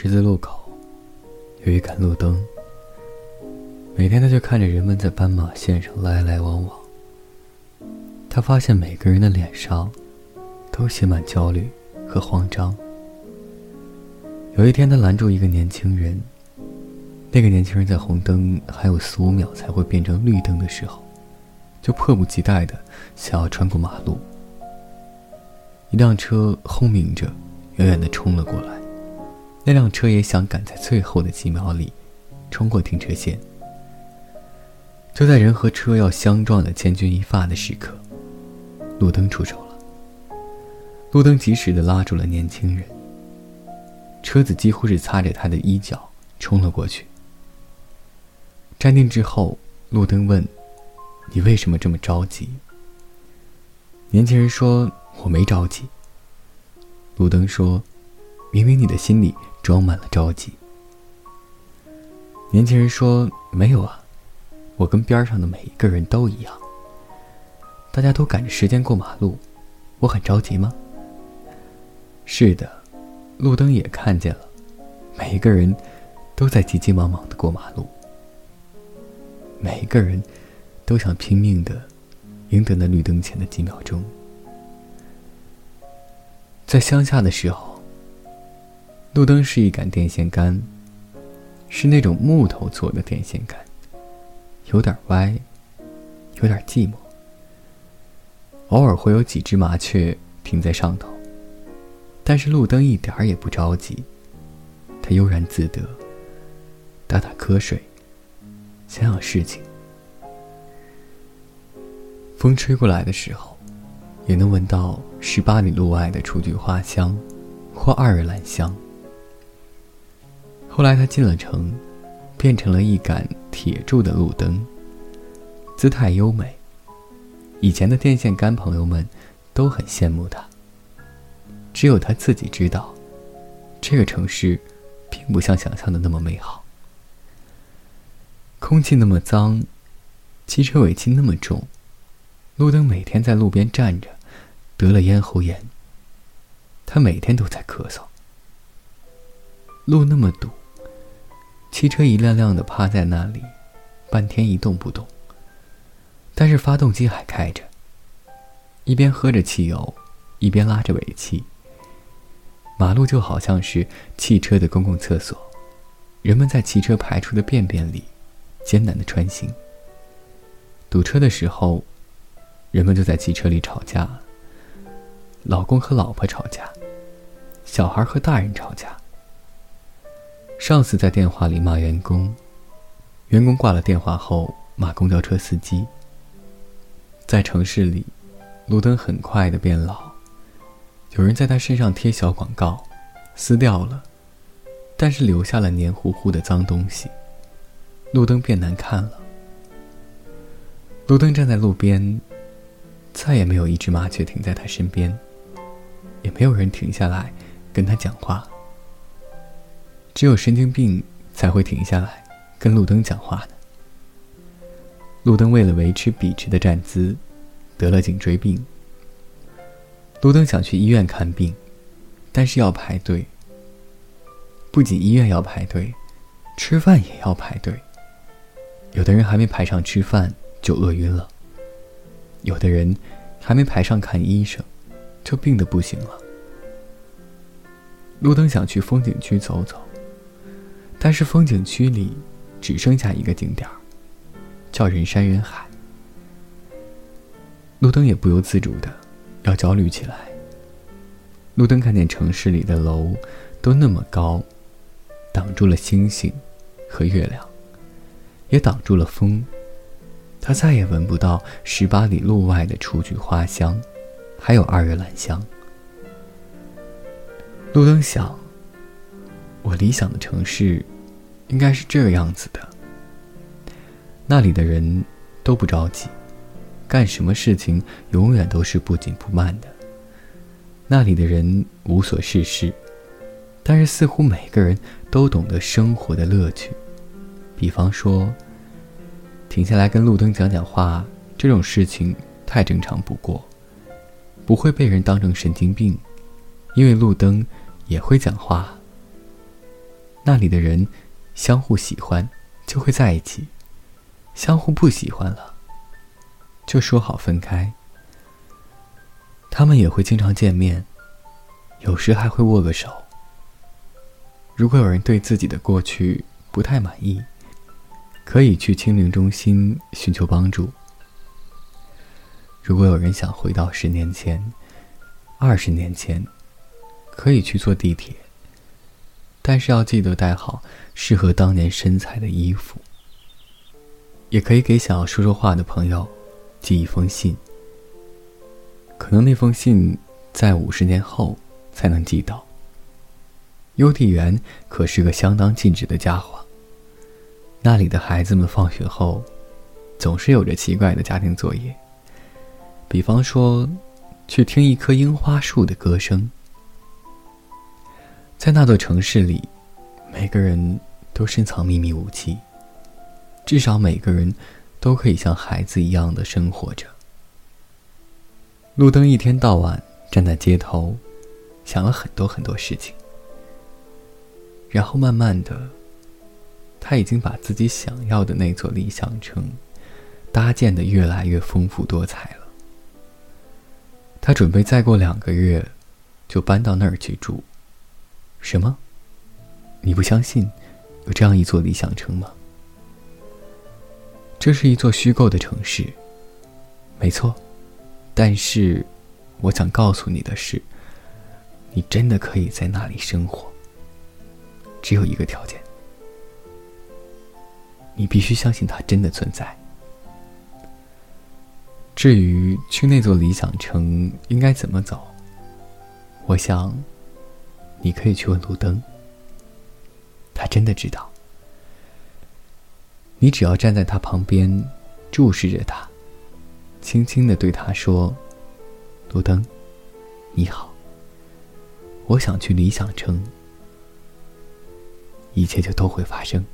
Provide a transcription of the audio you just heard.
十字路口有一杆路灯，每天他就看着人们在斑马线上来来往往。他发现每个人的脸上都写满焦虑和慌张。有一天，他拦住一个年轻人。那个年轻人在红灯还有四五秒才会变成绿灯的时候，就迫不及待的想要穿过马路。一辆车轰鸣着，远远的冲了过来。那辆车也想赶在最后的几秒里冲过停车线。就在人和车要相撞的千钧一发的时刻，路灯出手了。路灯及时的拉住了年轻人。车子几乎是擦着他的衣角冲了过去。站定之后，路灯问：“你为什么这么着急？”年轻人说：“我没着急。”路灯说：“明明你的心里装满了着急。”年轻人说：“没有啊，我跟边上的每一个人都一样。大家都赶着时间过马路，我很着急吗？”是的，路灯也看见了，每一个人都在急急忙忙的过马路。每一个人都想拼命的赢得那绿灯前的几秒钟。在乡下的时候，路灯是一杆电线杆，是那种木头做的电线杆，有点歪，有点寂寞。偶尔会有几只麻雀停在上头，但是路灯一点儿也不着急，它悠然自得，打打瞌睡。想想事情，风吹过来的时候，也能闻到十八里路外的雏菊花香，或二月兰香。后来他进了城，变成了一杆铁铸的路灯，姿态优美。以前的电线杆朋友们都很羡慕他，只有他自己知道，这个城市并不像想象的那么美好。空气那么脏，汽车尾气那么重，路灯每天在路边站着，得了咽喉炎。他每天都在咳嗽。路那么堵，汽车一辆辆的趴在那里，半天一动不动。但是发动机还开着，一边喝着汽油，一边拉着尾气。马路就好像是汽车的公共厕所，人们在汽车排出的便便里。艰难的穿行。堵车的时候，人们就在汽车里吵架。老公和老婆吵架，小孩和大人吵架。上司在电话里骂员工，员工挂了电话后骂公交车司机。在城市里，路灯很快的变老，有人在他身上贴小广告，撕掉了，但是留下了黏糊糊的脏东西。路灯变难看了。路灯站在路边，再也没有一只麻雀停在他身边，也没有人停下来跟他讲话。只有神经病才会停下来跟路灯讲话呢。路灯为了维持笔直的站姿，得了颈椎病。路灯想去医院看病，但是要排队。不仅医院要排队，吃饭也要排队。有的人还没排上吃饭就饿晕了，有的人还没排上看医生，就病得不行了。路灯想去风景区走走，但是风景区里只剩下一个景点儿，叫人山人海。路灯也不由自主的要焦虑起来。路灯看见城市里的楼都那么高，挡住了星星和月亮。也挡住了风，他再也闻不到十八里路外的雏菊花香，还有二月兰香。路灯想：我理想的城市，应该是这个样子的。那里的人都不着急，干什么事情永远都是不紧不慢的。那里的人无所事事，但是似乎每个人都懂得生活的乐趣。比方说，停下来跟路灯讲讲话这种事情太正常不过，不会被人当成神经病，因为路灯也会讲话。那里的人相互喜欢，就会在一起；相互不喜欢了，就说好分开。他们也会经常见面，有时还会握个手。如果有人对自己的过去不太满意，可以去清零中心寻求帮助。如果有人想回到十年前、二十年前，可以去坐地铁，但是要记得带好适合当年身材的衣服。也可以给想要说说话的朋友寄一封信，可能那封信在五十年后才能寄到。邮递员可是个相当尽职的家伙。那里的孩子们放学后，总是有着奇怪的家庭作业。比方说，去听一棵樱花树的歌声。在那座城市里，每个人都深藏秘密武器。至少每个人都可以像孩子一样的生活着。路灯一天到晚站在街头，想了很多很多事情。然后慢慢的，他已经把自己想要的那座理想城搭建的越来越丰富多彩了。他准备再过两个月，就搬到那儿去住。什么？你不相信有这样一座理想城吗？这是一座虚构的城市，没错。但是，我想告诉你的是，你真的可以在那里生活。只有一个条件，你必须相信它真的存在。至于去那座理想城应该怎么走，我想，你可以去问路灯，他真的知道。你只要站在他旁边，注视着他，轻轻的对他说：“路灯，你好，我想去理想城。”一切就都会发生。